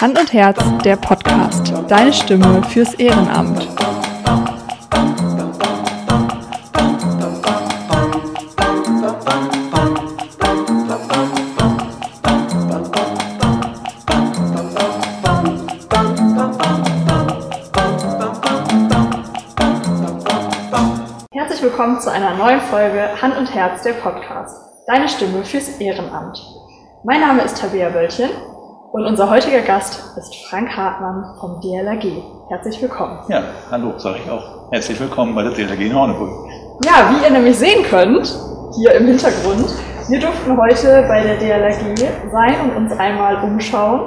Hand und Herz, der Podcast. Deine Stimme fürs Ehrenamt. Herzlich willkommen zu einer neuen Folge Hand und Herz, der Podcast. Deine Stimme fürs Ehrenamt. Mein Name ist Tabea Wöltchen und unser heutiger Gast ist Frank Hartmann vom DLRG. Herzlich willkommen. Ja, hallo, sage ich auch. Herzlich willkommen bei der DLRG in Horneburg. Ja, wie ihr nämlich sehen könnt, hier im Hintergrund, wir durften heute bei der DLRG sein und uns einmal umschauen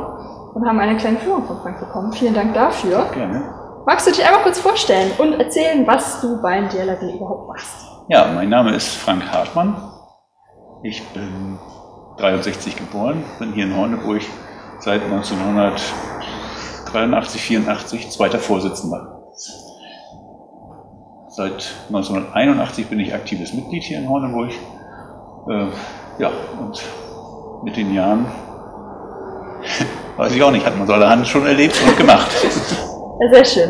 und haben eine kleine Führung von Frank bekommen. Vielen Dank dafür. Gerne. Magst du dich einmal kurz vorstellen und erzählen, was du beim DLRG überhaupt machst? Ja, mein Name ist Frank Hartmann. Ich bin 63 geboren, bin hier in Horneburg seit 1983, 84 zweiter Vorsitzender. Seit 1981 bin ich aktives Mitglied hier in Horneburg. Äh, ja, und mit den Jahren, weiß ich auch nicht, hat man so allerhand schon erlebt und gemacht. Sehr schön.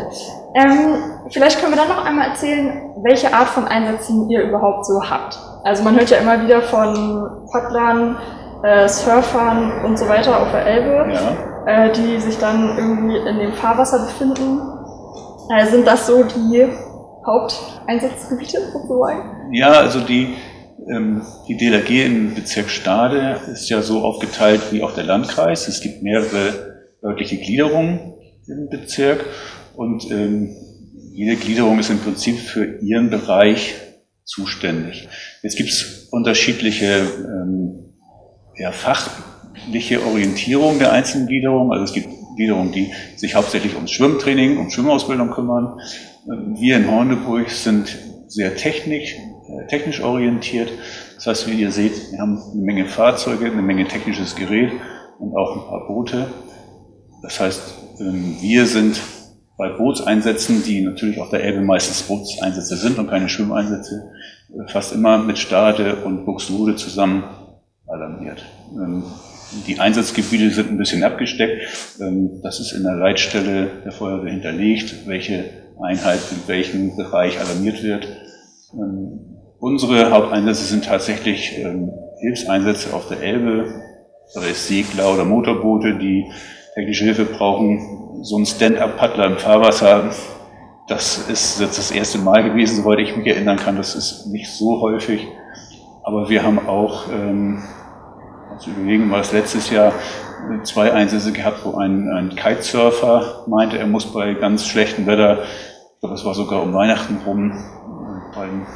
Ähm, vielleicht können wir dann noch einmal erzählen, welche Art von Einsätzen ihr überhaupt so habt. Also man hört ja immer wieder von Paddlern, äh, Surfern und so weiter auf der Elbe, Ja. äh, die sich dann irgendwie in dem Fahrwasser befinden. Äh, sind das so die Haupteinsatzgebiete sozusagen? Ja, also die, ähm, die DLRG im Bezirk Stade ist ja so aufgeteilt wie auch der Landkreis. Es gibt mehrere örtliche Gliederungen im Bezirk und ähm, jede Gliederung ist im Prinzip für ihren Bereich zuständig. Jetzt gibt es unterschiedliche ähm, ja, fachliche Orientierung der einzelnen Gliederungen. Also es gibt Gliederungen, die sich hauptsächlich ums Schwimmtraining, um Schwimmausbildung kümmern. Ähm, Wir in Horneburg sind sehr technisch, äh, technisch orientiert. Das heißt, wie ihr seht, wir haben eine Menge Fahrzeuge, eine Menge technisches Gerät und auch ein paar Boote. Das heißt, ähm, wir sind bei Bootseinsätzen, die natürlich auf der Elbe meistens Bootseinsätze sind und keine Schwimmeinsätze, äh, fast immer mit Stade und Buxtehude zusammen alarmiert. Ähm, Die Einsatzgebiete sind ein bisschen abgesteckt. Ähm, Das ist in der Leitstelle der Feuerwehr hinterlegt, welche Einheit in welchem Bereich alarmiert wird. Ähm, Unsere Haupteinsätze sind tatsächlich Hilfseinsätze auf der Elbe, sei es Segler oder Motorboote, die technische Hilfe brauchen. So ein Stand-up-Paddler im Fahrwasser, das ist jetzt das erste Mal gewesen, soweit ich mich erinnern kann. Das ist nicht so häufig. Aber wir haben auch, ähm, also überlegen wir das letztes Jahr, äh, zwei Einsätze gehabt, wo ein, ein Kitesurfer meinte, er muss bei ganz schlechtem Wetter, ich glaube, es war sogar um Weihnachten rum, äh, beim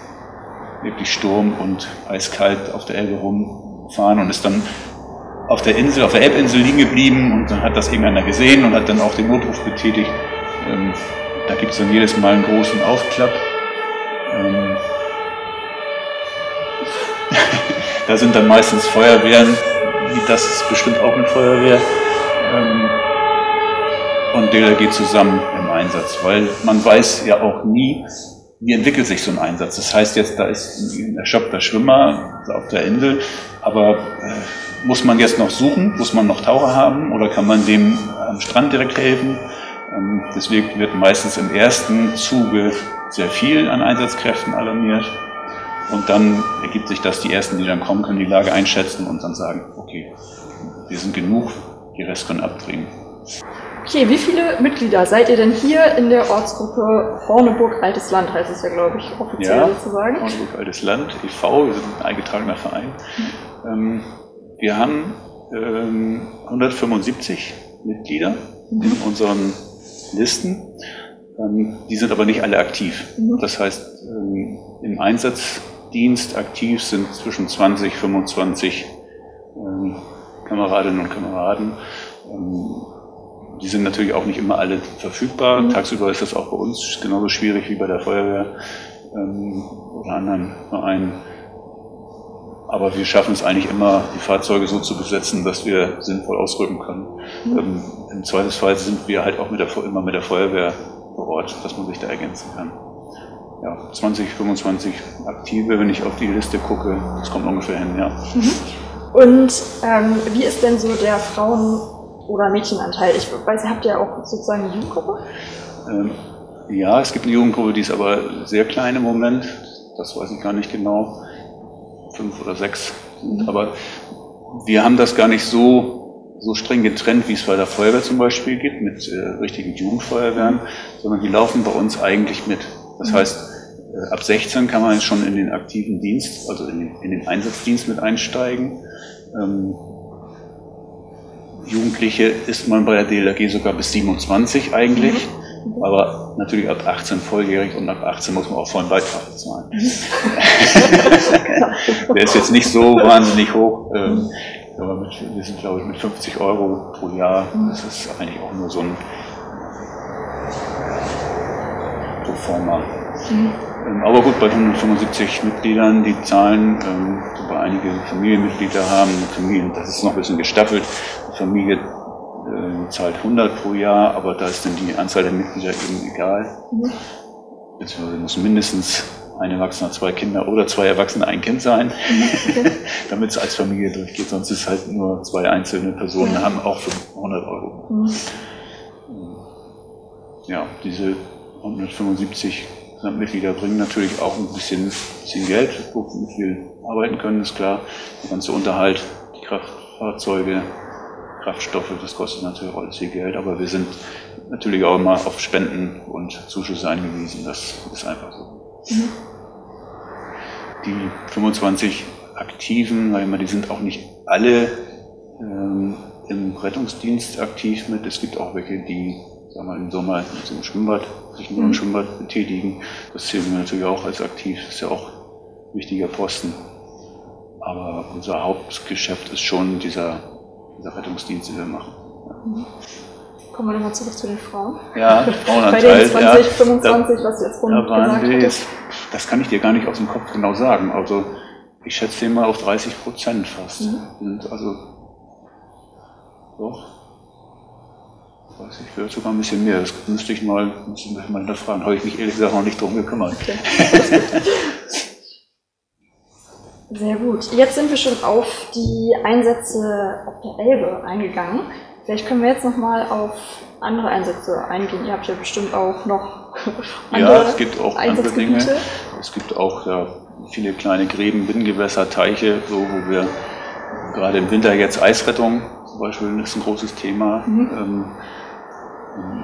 wirklich Sturm und eiskalt auf der Elbe rumfahren und ist dann auf der Insel, auf der Elbinsel liegen geblieben und dann hat das irgendeiner gesehen und hat dann auch den Notruf betätigt. Ähm, da gibt es dann jedes Mal einen großen Aufklapp. Ähm, da sind dann meistens Feuerwehren, das ist bestimmt auch eine Feuerwehr. Ähm, und DLRG zusammen im Einsatz, weil man weiß ja auch nie, wie entwickelt sich so ein Einsatz. Das heißt jetzt, da ist ein erschöpfter Schwimmer auf der Insel, aber äh, muss man jetzt noch suchen, muss man noch Taucher haben oder kann man dem am Strand direkt helfen? Ähm, deswegen wird meistens im ersten Zuge sehr viel an Einsatzkräften alarmiert. Und dann ergibt sich das, die ersten, die dann kommen, können die Lage einschätzen und dann sagen, okay, wir sind genug, die Rest können abdrehen. Okay, wie viele Mitglieder seid ihr denn hier in der Ortsgruppe Horneburg Altes Land, heißt es ja, glaube ich, offiziell Ja. sozusagen? Horneburg Altes Land, e.V., wir sind ein eingetragener Verein. Ähm, wir haben ähm, 175 Mitglieder in unseren Listen. Ähm, die sind aber nicht alle aktiv. Mhm. Das heißt, ähm, im Einsatzdienst aktiv sind zwischen 20, 25 ähm, Kameradinnen und Kameraden. Ähm, die sind natürlich auch nicht immer alle verfügbar. Mhm. Tagsüber ist das auch bei uns genauso schwierig wie bei der Feuerwehr ähm, oder anderen Vereinen. Aber wir schaffen es eigentlich immer, die Fahrzeuge so zu besetzen, dass wir sinnvoll ausrücken können. Mhm. Ähm, Im Zweifelsfall sind wir halt auch mit der, immer mit der Feuerwehr vor Ort, dass man sich da ergänzen kann. Ja, 20, 25 Aktive, wenn ich auf die Liste gucke, das kommt ungefähr hin, ja. Und ähm, wie ist denn so der Frauen oder Mädchenanteil? Ich weiß, ihr habt ja auch sozusagen eine Jugendgruppe. Ähm, ja, es gibt eine Jugendgruppe, die ist aber sehr klein im Moment. Das weiß ich gar nicht genau. Fünf oder sechs. Mhm. Aber wir haben das gar nicht so, so streng getrennt, wie es bei der Feuerwehr zum Beispiel gibt, mit äh, richtigen Jugendfeuerwehren, sondern die laufen bei uns eigentlich mit. Das mhm. heißt, äh, ab 16 kann man jetzt schon in den aktiven Dienst, also in den, in den Einsatzdienst mit einsteigen. Ähm, Jugendliche ist man bei der DLRG sogar bis 27 eigentlich. Mhm. Aber natürlich ab 18 volljährig und ab 18 muss man auch vollen Beitrag bezahlen. Der ist jetzt nicht so wahnsinnig hoch. Ähm, aber mit, wir sind, glaube ich, mit 50 Euro pro Jahr. Das ist eigentlich auch nur so ein Proforma. Mhm. Ähm, aber gut, bei 175 Mitgliedern, die Zahlen, ähm, wobei einige Familienmitglieder haben, Familien, das ist noch ein bisschen gestaffelt. Familie äh, zahlt 100 pro Jahr, aber da ist dann die Anzahl der Mitglieder eben egal. Mhm. Beziehungsweise muss mindestens ein Erwachsener, zwei Kinder oder zwei Erwachsene, ein Kind sein, mhm. damit es als Familie durchgeht. Sonst ist halt nur zwei einzelne Personen, haben auch 100 Euro. Mhm. Ja, diese 175 Mitglieder bringen natürlich auch ein bisschen, bisschen Geld, womit wir arbeiten können, ist klar. Der ganze Unterhalt, die Kraftfahrzeuge, Kraftstoffe, das kostet natürlich auch alles viel Geld, aber wir sind natürlich auch immer auf Spenden und Zuschüsse angewiesen. Das ist einfach so. Mhm. Die 25 Aktiven, die sind auch nicht alle ähm, im Rettungsdienst aktiv mit. Es gibt auch welche, die sagen wir, im Sommer im Schwimmbad, sich nur im mhm. Schwimmbad betätigen. Das zählen wir natürlich auch als aktiv. Das ist ja auch ein wichtiger Posten. Aber unser Hauptgeschäft ist schon dieser dieser Rettungsdienst, die wir machen. Ja. Kommen wir nochmal zurück zu den Frauen. Ja, Frauenanteil. Bei den 20, ja, 25, da, was jetzt rund da waren wir jetzt, Das kann ich dir gar nicht aus dem Kopf genau sagen. Also ich schätze den mal auf 30 Prozent fast. Mhm. Also doch. Weiß ich, vielleicht sogar ein bisschen mehr. Das müsste ich mal, müsste ich mal hinterfragen. Habe ich mich ehrlich gesagt noch nicht drum gekümmert. Okay. Sehr gut. Jetzt sind wir schon auf die Einsätze auf der Elbe eingegangen. Vielleicht können wir jetzt nochmal auf andere Einsätze eingehen. Ihr habt ja bestimmt auch noch andere Ja, es gibt auch andere Dinge. Es gibt auch ja, viele kleine Gräben, Binnengewässer, Teiche, so, wo wir gerade im Winter jetzt Eisrettung zum Beispiel ist ein großes Thema. Mhm. Ähm,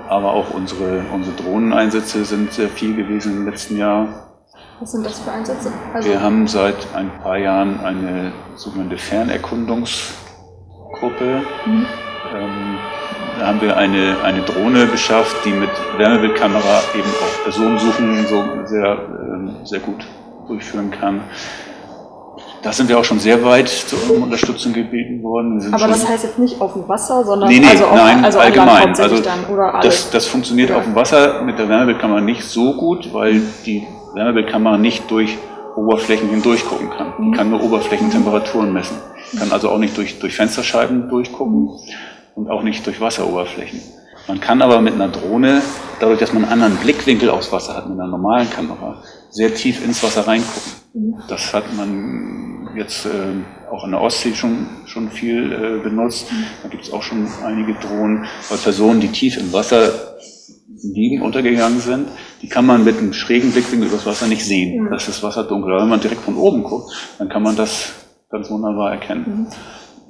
aber auch unsere, unsere Drohneneinsätze sind sehr viel gewesen im letzten Jahr. Was sind das für Einsätze? Also wir haben seit ein paar Jahren eine sogenannte Fernerkundungsgruppe. Mhm. Ähm, da haben wir eine, eine Drohne beschafft, die mit Wärmebildkamera eben auch Personensuchen so sehr, ähm, sehr gut durchführen kann. Da sind wir auch schon sehr weit zur Unterstützung gebeten worden. Aber das heißt jetzt nicht auf dem Wasser, sondern nee, nee, also auf, nein, also allgemein. Also dann, oder alles. Das, das funktioniert ja. auf dem Wasser mit der Wärmebildkamera nicht so gut, weil die Wärmebildkamera nicht durch Oberflächen hindurch gucken kann. Die mhm. kann nur Oberflächentemperaturen messen. Kann also auch nicht durch, durch Fensterscheiben durchgucken und auch nicht durch Wasseroberflächen. Man kann aber mit einer Drohne, dadurch, dass man einen anderen Blickwinkel aufs Wasser hat, mit einer normalen Kamera, sehr tief ins Wasser reingucken. Mhm. Das hat man jetzt äh, auch in der Ostsee schon, schon viel äh, benutzt. Mhm. Da gibt es auch schon einige Drohnen, weil Personen, die tief im Wasser liegen, untergegangen sind, die kann man mit einem schrägen Blickwinkel übers Wasser nicht sehen. Mhm. Das ist Wasser dunkel. Aber wenn man direkt von oben guckt, dann kann man das ganz wunderbar erkennen. Mhm.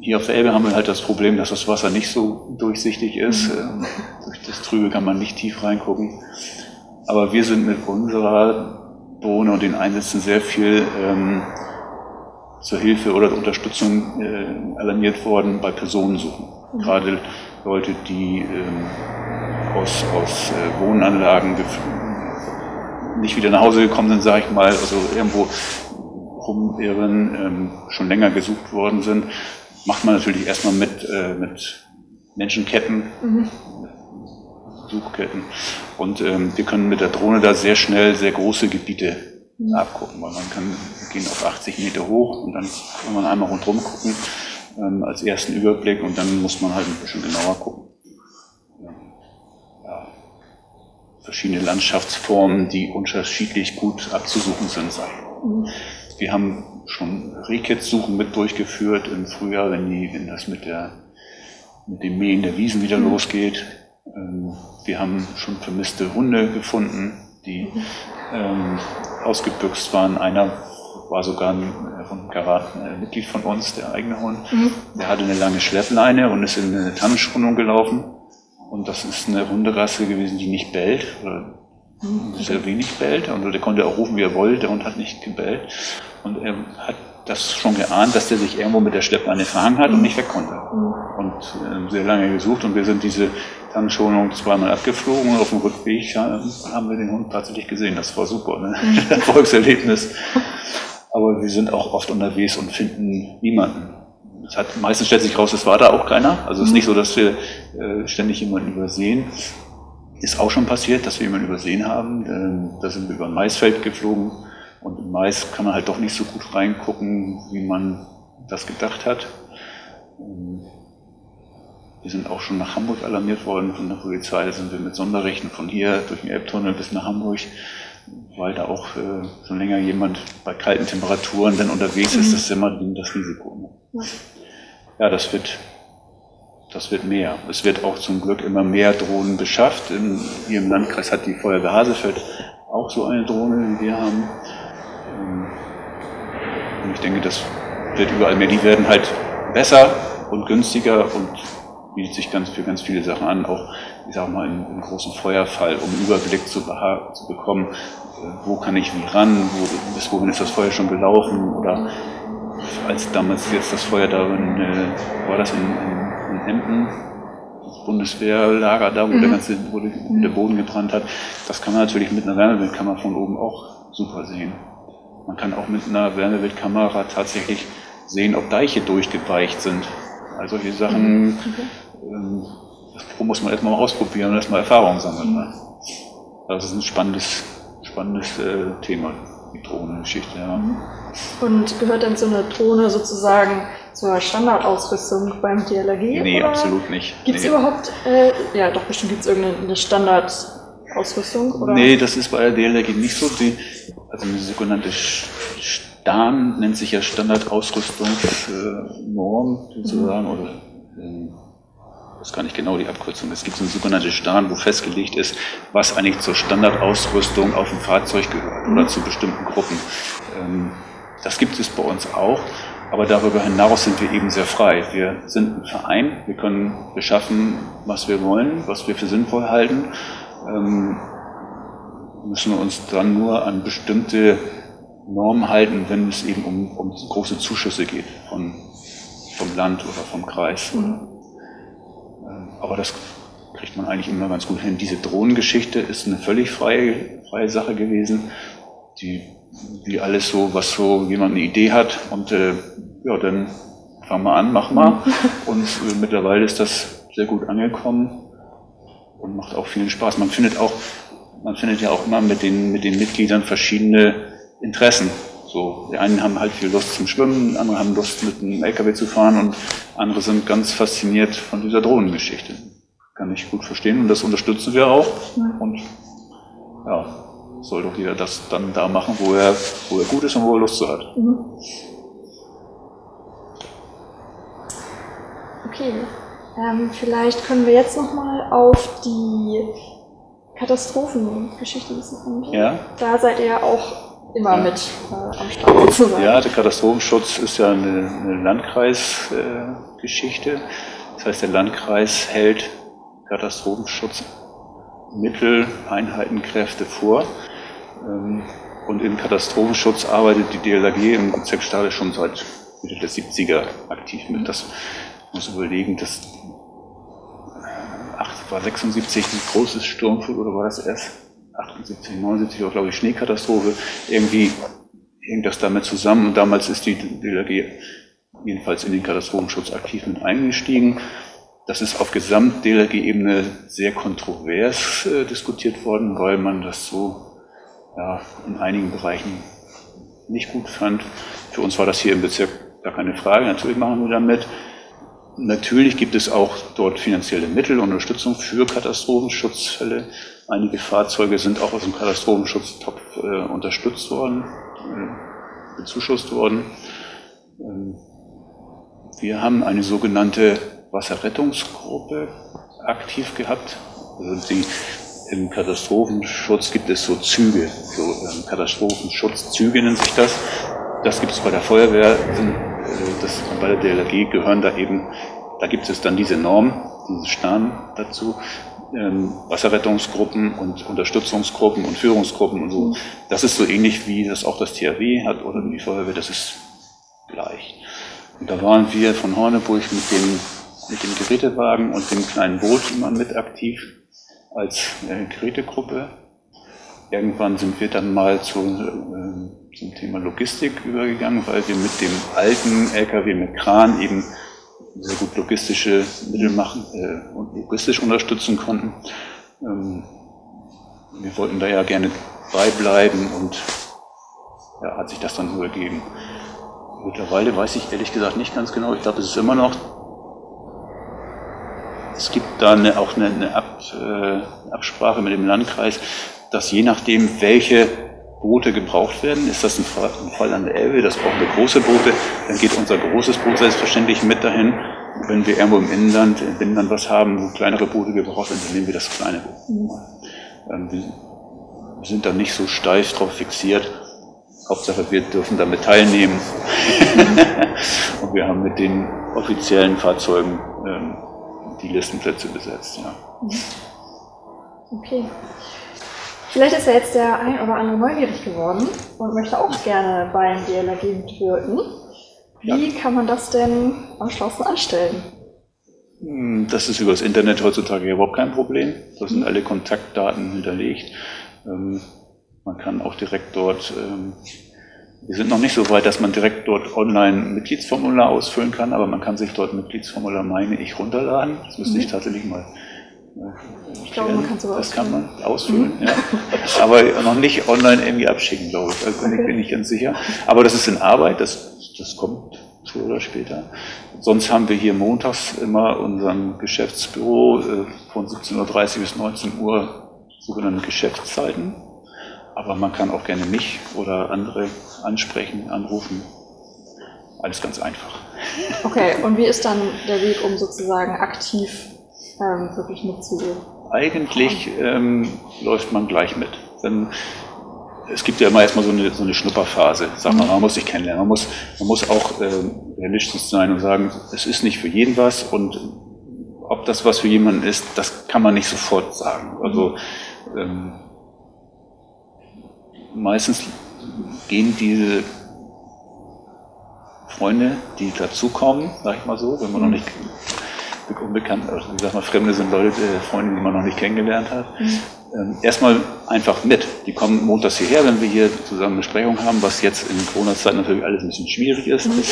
Hier auf der Elbe haben wir halt das Problem, dass das Wasser nicht so durchsichtig ist. Ähm, durch das Trübe kann man nicht tief reingucken. Aber wir sind mit unserer Drohne und den Einsätzen sehr viel ähm, zur Hilfe oder Unterstützung äh, alarmiert worden bei Personensuchen. Mhm. Gerade Leute, die ähm, aus, aus äh, Wohnanlagen nicht wieder nach Hause gekommen sind, sage ich mal, also irgendwo rumirren, ähm, schon länger gesucht worden sind, macht man natürlich erstmal mit, äh, mit Menschenketten, mhm. Suchketten. Und ähm, wir können mit der Drohne da sehr schnell sehr große Gebiete mhm. abgucken, weil man kann gehen auf 80 Meter hoch und dann kann man einmal rundherum gucken ähm, als ersten Überblick und dann muss man halt ein bisschen genauer gucken. Ja. Verschiedene Landschaftsformen, die unterschiedlich gut abzusuchen sind. Mhm. Wir haben schon Rehkitzsuchen mit durchgeführt im Frühjahr, wenn, die, wenn das mit der mit dem Mähen der Wiesen wieder mhm. losgeht. Ähm, wir haben schon vermisste Hunde gefunden, die ähm, ausgebüxt waren. Einer war sogar ein, ein Karat, ein Mitglied von uns, der eigene Hund. Mhm. Der hatte eine lange Schleppleine und ist in eine Tannenschonung gelaufen. Und das ist eine Hunderasse gewesen, die nicht bellt, oder mhm. sehr wenig bellt. Und der konnte auch rufen, wie er wollte. Der Hund hat nicht gebellt. Und er hat das schon geahnt, dass der sich irgendwo mit der Schleppleine verhangen hat und nicht weg konnte. Mhm. Und äh, sehr lange gesucht und wir sind diese Tannenschonung zweimal abgeflogen und auf dem Rückweg haben wir den Hund tatsächlich gesehen. Das war super, ne? Mhm. Erfolgserlebnis. Aber wir sind auch oft unterwegs und finden niemanden. Das hat, meistens stellt sich raus, es war da auch keiner. Also es ist nicht so, dass wir äh, ständig jemanden übersehen. Ist auch schon passiert, dass wir jemanden übersehen haben. Ähm, da sind wir über ein Maisfeld geflogen und im Mais kann man halt doch nicht so gut reingucken, wie man das gedacht hat. Ähm, wir sind auch schon nach Hamburg alarmiert worden von der Polizei. Da sind wir mit Sonderrechten von hier durch den Elbtunnel bis nach Hamburg, weil da auch äh, schon länger jemand bei kalten Temperaturen dann unterwegs ist. Das ist immer das Risiko. Ne? Ja, das wird, das wird mehr. Es wird auch zum Glück immer mehr Drohnen beschafft. In, hier im Landkreis hat die Feuerwehr Hasefeld auch so eine Drohne, wie wir haben. Ähm, und ich denke, das wird überall mehr. Die werden halt besser und günstiger und bietet sich ganz für ganz viele Sachen an, auch ich sag mal im, großen Feuerfall, um einen Überblick zu, zu bekommen, äh, wo kann ich wie ran, wo, bis wohin ist das Feuer schon gelaufen oder als damals jetzt das Feuer da in, äh, war das in, in, in Emden, das Bundeswehrlager da, wo mhm. der ganze wo der Boden gebrannt hat, das kann man natürlich mit einer Wärmebildkamera von oben auch super sehen. Man kann auch mit einer Wärmebildkamera tatsächlich sehen, ob Deiche durchgeweicht sind. Also solche Sachen, mhm. ähm, das muss man erstmal ausprobieren und erstmal Erfahrung sammeln. Ne? Das ist ein spannendes, spannendes äh, Thema, die Drohnengeschichte. Ja. Mhm. Und gehört denn so eine Drohne sozusagen zur Standardausrüstung beim DLRG? Nee, oder? absolut nicht. Gibt es nee. überhaupt, äh, ja doch, bestimmt gibt es irgendeine Standardausrüstung? Oder? Nee, das ist bei der DLRG nicht so. Die, also eine sogenannte STAN nennt sich ja Standardausrüstungsnorm sozusagen, oder äh, das ist gar nicht genau die Abkürzung. Es gibt so eine sogenannte STAN, wo festgelegt ist, was eigentlich zur Standardausrüstung auf dem Fahrzeug gehört oder zu bestimmten Gruppen. Ähm, das gibt es bei uns auch, aber darüber hinaus sind wir eben sehr frei. Wir sind ein Verein, wir können beschaffen, was wir wollen, was wir für sinnvoll halten, ähm, müssen wir uns dann nur an bestimmte Normen halten, wenn es eben um, um große Zuschüsse geht von, vom Land oder vom Kreis. Mhm. Ähm, aber das kriegt man eigentlich immer ganz gut hin. Diese Drohnengeschichte ist eine völlig freie, freie Sache gewesen, die wie alles so, was so jemand eine Idee hat und äh, ja, dann fang mal an, mach mal. Und äh, mittlerweile ist das sehr gut angekommen und macht auch vielen Spaß. Man findet auch, man findet ja auch immer mit den, mit den Mitgliedern verschiedene Interessen. So, die einen haben halt viel Lust zum Schwimmen, andere haben Lust mit einem LKW zu fahren und andere sind ganz fasziniert von dieser Drohnengeschichte. Kann ich gut verstehen und das unterstützen wir auch. Und ja, soll doch jeder das dann da machen, wo er, wo er gut ist und wo er Lust zu hat. Mhm. Okay, ähm, vielleicht können wir jetzt nochmal auf die Katastrophengeschichte ein bisschen eingehen. Ja. Da seid ihr ja auch immer ja. mit äh, am Start sozusagen. Ja, der Katastrophenschutz ist ja eine, eine Landkreisgeschichte. Äh, das heißt, der Landkreis hält Katastrophenschutzmittel, Einheitenkräfte vor. Ähm, und im Katastrophenschutz arbeitet die DLAG im Bezirk Stade schon seit Mitte der 70er aktiv mit. Das muss überlegen, das äh, war 76 ein großes Sturmflut oder war das erst 78, 79 war, glaube ich, Schneekatastrophe. Irgendwie hängt das damit zusammen. Und damals ist die DLRG jedenfalls in den Katastrophenschutz aktiv mit eingestiegen. Das ist auf Gesamt-DLRG-Ebene sehr kontrovers äh, diskutiert worden, weil man das so ja, in einigen Bereichen nicht gut fand. Für uns war das hier im Bezirk gar keine Frage. Natürlich machen wir damit. Natürlich gibt es auch dort finanzielle Mittel und Unterstützung für Katastrophenschutzfälle. Einige Fahrzeuge sind auch aus dem Katastrophenschutztopf äh, unterstützt worden, äh, bezuschusst worden. Ähm, wir haben eine sogenannte Wasserrettungsgruppe aktiv gehabt. Also die, Im Katastrophenschutz gibt es so Züge, so ähm, Katastrophenschutzzüge nennt sich das. Das gibt es bei der Feuerwehr, sind, äh, das, bei der DLRG gehören da eben, da gibt es dann diese Norm, diese Stern dazu, ähm, Wasserrettungsgruppen und Unterstützungsgruppen und Führungsgruppen und so. Mhm. Das ist so ähnlich wie das auch das THW hat oder die Feuerwehr, das ist gleich. Und da waren wir von Horneburg mit dem, mit dem Gerätewagen und dem kleinen Boot immer mit aktiv als äh, Gerätegruppe. Irgendwann sind wir dann mal zu, äh, zum Thema Logistik übergegangen, weil wir mit dem alten LKW mit Kran eben sehr gut logistische Mittel machen äh, und logistisch unterstützen konnten. Ähm, wir wollten da ja gerne beibleiben und ja, hat sich das dann so ergeben. Mittlerweile weiß ich ehrlich gesagt nicht ganz genau. Ich glaube, es ist immer noch. Es gibt da eine, auch eine, eine Ab, äh, Absprache mit dem Landkreis, dass je nachdem, welche Boote gebraucht werden. Ist das ein Fall, an der Elbe, das brauchen wir große Boote, dann geht unser großes Boot selbstverständlich mit dahin. Wenn wir irgendwo im Inland, im Inland was haben, wo kleinere Boote gebraucht werden, dann nehmen wir das kleine Boot. Ähm, wir sind da nicht so steif drauf fixiert. Hauptsache, wir dürfen damit teilnehmen. Und wir haben mit den offiziellen Fahrzeugen ähm, die Listenplätze besetzt. Ja. Okay. Vielleicht ist ja jetzt der ein oder andere neugierig geworden und möchte auch gerne beim DLRG mitwirken. Wie ja. kann man das denn am schlausten anstellen? Hm, das ist über das Internet heutzutage überhaupt kein Problem. Da sind mhm. alle Kontaktdaten hinterlegt. Ähm, man kann auch direkt dort, ähm, wir sind noch nicht so weit, dass man direkt dort online Mitgliedsformular ausfüllen kann, aber man kann sich dort Mitgliedsformular, meine ich, runterladen. Das müsste mhm. ich tatsächlich mal ich glaube, man kann sogar Das kann man ausfüllen, mhm. ja. Aber noch nicht online irgendwie abschicken, glaube ich. Also bin ich ganz sicher. Aber das ist in Arbeit, das, das kommt früher oder später. Sonst haben wir hier montags immer unser Geschäftsbüro äh, von 17.30 Uhr bis 19 Uhr sogenannte Geschäftszeiten. Aber man kann auch gerne mich oder andere ansprechen, anrufen. Alles ganz einfach. Okay, und wie ist dann der Weg, um sozusagen aktiv ähm, wirklich mitzugehen? Eigentlich ähm, läuft man gleich mit. Wenn, es gibt ja immer erstmal so eine, so eine Schnupperphase. Sag mal, man muss sich kennenlernen. Man muss, man muss auch äh, realistisch sein und sagen, es ist nicht für jeden was und ob das was für jemanden ist, das kann man nicht sofort sagen. Also ähm, meistens gehen diese Freunde, die dazukommen, sag ich mal so, wenn man noch mhm. nicht unbekannt, also wie sagt man, Fremde sind Leute, äh, Freunde, die man noch nicht kennengelernt hat. Mhm. Ähm, erstmal einfach mit. Die kommen montags hierher, wenn wir hier zusammen Besprechung haben, was jetzt in Corona-Zeit natürlich alles ein bisschen schwierig ist. Mhm.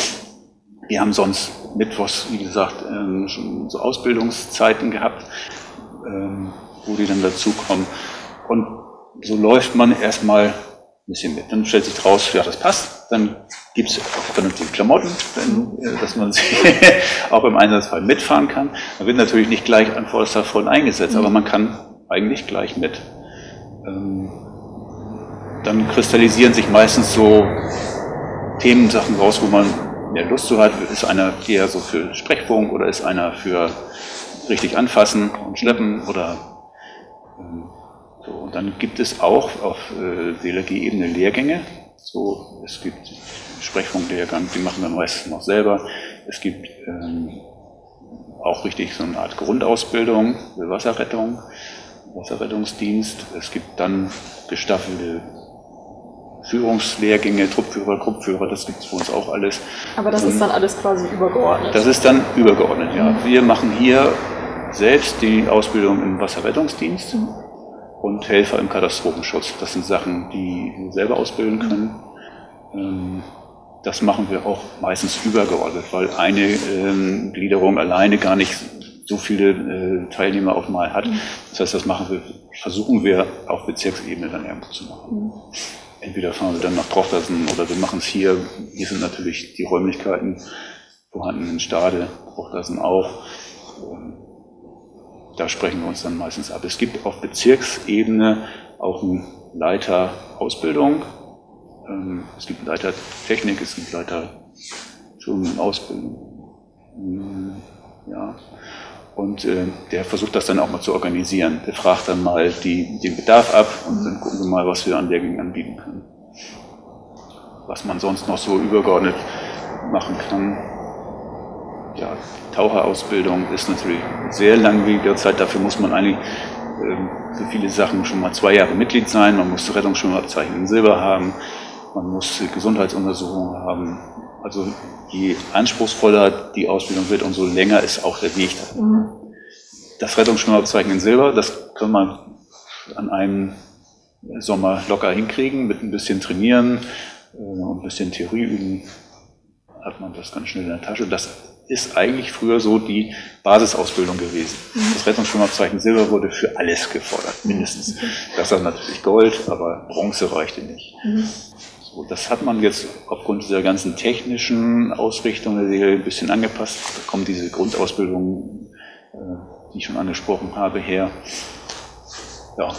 Wir haben sonst mittwochs, wie gesagt, ähm, schon so Ausbildungszeiten gehabt, ähm, wo die dann dazukommen. Und so läuft man erstmal bisschen mit. Dann stellt sich raus, ja, das passt. Dann gibt es vernünftige Klamotten, wenn, äh, dass man sie auch im Einsatzfall mitfahren kann. Man wird natürlich nicht gleich an vorderster Front eingesetzt, aber man kann eigentlich gleich mit. Ähm, dann kristallisieren sich meistens so Themensachen raus, wo man mehr Lust zu hat. Ist einer eher so für Sprechfunk oder ist einer für richtig anfassen und schleppen oder ähm, so. Und dann gibt es auch auf äh, DLRG-Ebene Lehrgänge. So, es gibt Sprechfunklehrgang, die machen wir meistens noch selber. Es gibt ähm, auch richtig so eine Art Grundausbildung für Wasserrettung, Wasserrettungsdienst. Es gibt dann gestaffelte Führungslehrgänge, Truppführer, Gruppführer, das gibt es für uns auch alles. Aber das ist dann alles quasi übergeordnet? Das ist dann übergeordnet, ja. Mhm. Wir machen hier selbst die Ausbildung im Wasserrettungsdienst mhm. Und Helfer im Katastrophenschutz. Das sind Sachen, die wir selber ausbilden können. Mhm. Das machen wir auch meistens übergeordnet, weil eine ähm, Gliederung alleine gar nicht so viele äh, Teilnehmer auf Mal hat. Das heißt, das machen wir, versuchen wir auf Bezirksebene dann irgendwo zu machen. Entweder fahren wir dann nach Trochtersen oder wir machen es hier. Hier sind natürlich die Räumlichkeiten vorhanden in Stade, Trochtersen auch. Ähm, da sprechen wir uns dann meistens ab. Es gibt auf Bezirksebene auch einen Leiter Ausbildung, ähm, es gibt Leiter Technik, es gibt Leiter schon Ausbildung. Ähm, Ja. Und äh, der versucht das dann auch mal zu organisieren. Der fragt dann mal die, den Bedarf ab und dann gucken wir mal, was wir an Lehrgängen anbieten können. Was man sonst noch so übergeordnet machen kann. Ja, Taucherausbildung ist natürlich sehr langwierige Zeit. Dafür muss man eigentlich ähm, für viele Sachen schon mal zwei Jahre Mitglied sein. Man muss Rettungsschwimmabzeichen in Silber haben. Man muss Gesundheitsuntersuchungen haben. Also je anspruchsvoller die Ausbildung wird, umso länger ist auch der Weg. Mhm. Das Rettungsschwimmabzeichen in Silber, das kann man an einem Sommer locker hinkriegen, mit ein bisschen Trainieren äh, und ein bisschen Theorie üben, hat man das ganz schnell in der Tasche. Das ist eigentlich früher so die Basisausbildung gewesen. Mhm. Das Rettungsschwimmabzeichen Silber wurde für alles gefordert, mindestens. Das war natürlich Gold, aber Bronze reichte nicht. Mhm. So, das hat man jetzt aufgrund dieser ganzen technischen Ausrichtung der Serie ein bisschen angepasst. Da kommt diese Grundausbildung, äh, die ich schon angesprochen habe, her. Ja.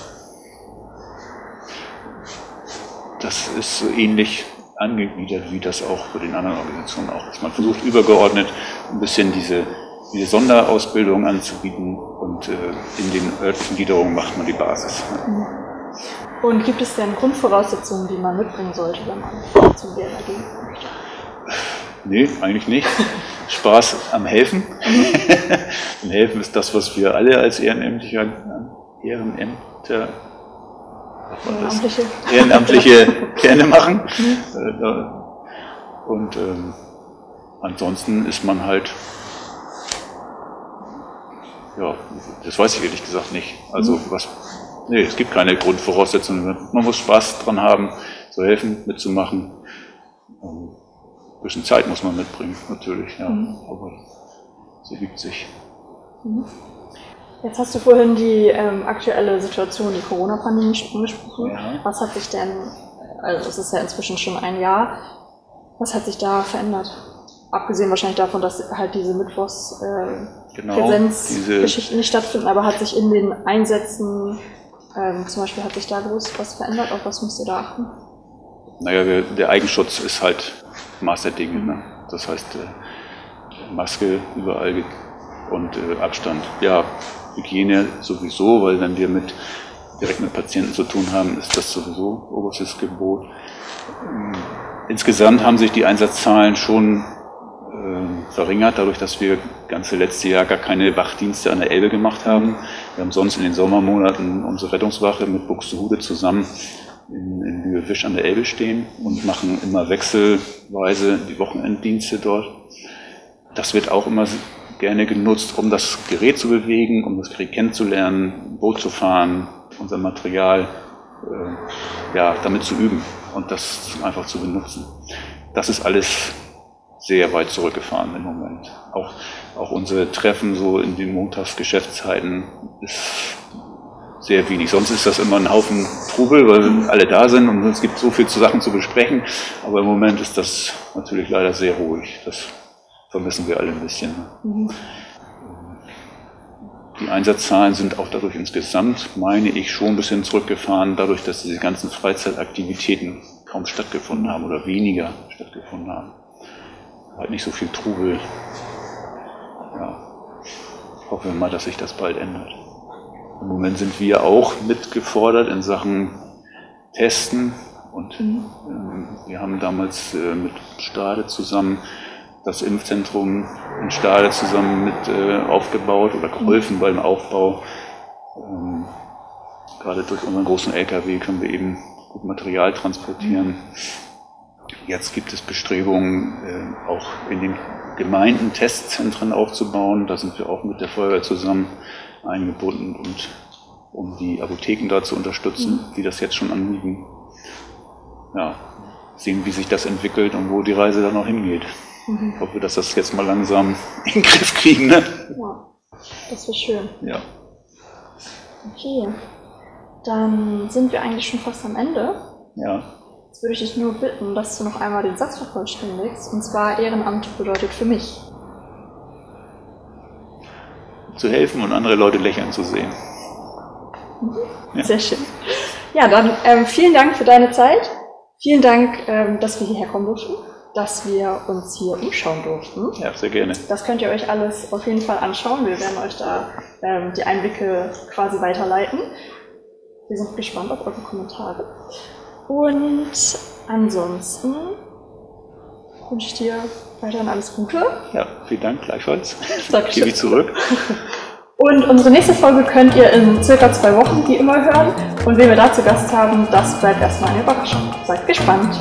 Das ist so ähnlich angegliedert, wie das auch bei den anderen Organisationen auch ist. Man versucht übergeordnet ein bisschen diese, diese Sonderausbildung anzubieten und äh, in den örtlichen Gliederungen macht man die Basis. Mhm. Und gibt es denn Grundvoraussetzungen, die man mitbringen sollte, wenn man zum DLRG möchte? Nee, eigentlich nicht. Spaß am Helfen. Denn Helfen ist das, was wir alle als Ehrenämtlicher, Ehrenämter, Ehrenamtliche, Ehrenamtliche gerne machen. Mhm. Und ähm, ansonsten ist man halt, ja, das weiß ich ehrlich gesagt nicht. Also mhm. was Nee, es gibt keine Grundvoraussetzungen. Man muss Spaß dran haben, zu helfen, mitzumachen. Ähm, ein bisschen Zeit muss man mitbringen, natürlich, ja. Mhm. Aber sie übt sich. Mhm. Jetzt hast du vorhin die ähm, aktuelle Situation, die Corona-Pandemie angesprochen. Ja. Was hat sich denn, also es ist ja inzwischen schon ein Jahr, was hat sich da verändert? Abgesehen wahrscheinlich davon, dass halt diese Mittwochs äh, genau, Präsenzgeschichten nicht stattfinden, aber hat sich in den Einsätzen ähm, zum Beispiel hat sich da groß was verändert, auf was müsst ihr da achten? Naja, der, der Eigenschutz ist halt Maß der Dinge. Ne? Das heißt, äh, Maske überall und äh, Abstand. Ja, Hygiene sowieso, weil wenn wir mit, direkt mit Patienten zu tun haben, ist das sowieso oberstes Gebot. Ähm, insgesamt haben sich die Einsatzzahlen schon äh, verringert, dadurch, dass wir ganze letzte Jahr gar keine Wachdienste an der Elbe gemacht haben. Wir haben sonst in den Sommermonaten unsere Rettungswache mit Buxtehude zusammen in, in Lübewisch an der Elbe stehen und machen immer wechselweise die Wochenenddienste dort. Das wird auch immer gerne genutzt, um das Gerät zu bewegen, um das Gerät kennenzulernen, Boot zu fahren, unser Material äh, ja, damit zu üben und das einfach zu benutzen. Das ist alles sehr weit zurückgefahren im Moment. Auch, auch unsere Treffen so in den Montagsgeschäftszeiten ist sehr wenig. Sonst ist das immer ein Haufen Trubel, weil alle da sind und es gibt so viel zu Sachen zu besprechen. Aber im Moment ist das natürlich leider sehr ruhig. Das vermissen wir alle ein bisschen. Mhm. Die Einsatzzahlen sind auch dadurch insgesamt, meine ich, schon ein bisschen zurückgefahren, dadurch, dass diese ganzen Freizeitaktivitäten kaum stattgefunden haben oder weniger stattgefunden haben halt nicht so viel Trubel. Ja. Hoffen wir mal, dass sich das bald ändert. Im Moment sind wir auch mitgefordert in Sachen Testen und mhm. äh, wir haben damals äh, mit Stade zusammen das Impfzentrum in Stade zusammen mit äh, aufgebaut oder geholfen beim Aufbau. Ähm, gerade durch unseren großen LKW können wir eben gut Material transportieren. Jetzt gibt es Bestrebungen, äh, auch in den Gemeinden Testzentren aufzubauen. Da sind wir auch mit der Feuerwehr zusammen eingebunden und um die Apotheken da zu unterstützen, mhm. die das jetzt schon anbieten. Ja, sehen, wie sich das entwickelt und wo die Reise dann noch hingeht. Mhm. Ich hoffe, dass das jetzt mal langsam in den Griff kriegen. Ne? Ja, das wäre schön. Ja. Okay, dann sind wir eigentlich schon fast am Ende. Ja. Jetzt würde ich dich nur bitten, dass du noch einmal den Satz vervollständigst. Und zwar Ehrenamt bedeutet für mich. Zu helfen und andere Leute lächeln zu sehen. Mhm. Ja. Sehr schön. Ja, dann ähm, vielen Dank für deine Zeit. Vielen Dank, ähm, dass wir hierher kommen durften. Dass wir uns hier umschauen durften. Ja, sehr gerne. Das könnt ihr euch alles auf jeden Fall anschauen. Wir werden euch da ähm, die Einblicke quasi weiterleiten. Wir sind gespannt auf eure Kommentare. Und ansonsten wünsche ich dir weiterhin alles Gute. Ja, vielen Dank, gleichfalls. Dankeschön. Gebe ich zurück. Und unsere nächste Folge könnt ihr in circa zwei Wochen wie immer hören. Und wen wir da zu Gast haben, das bleibt erstmal eine Überraschung. Seid gespannt.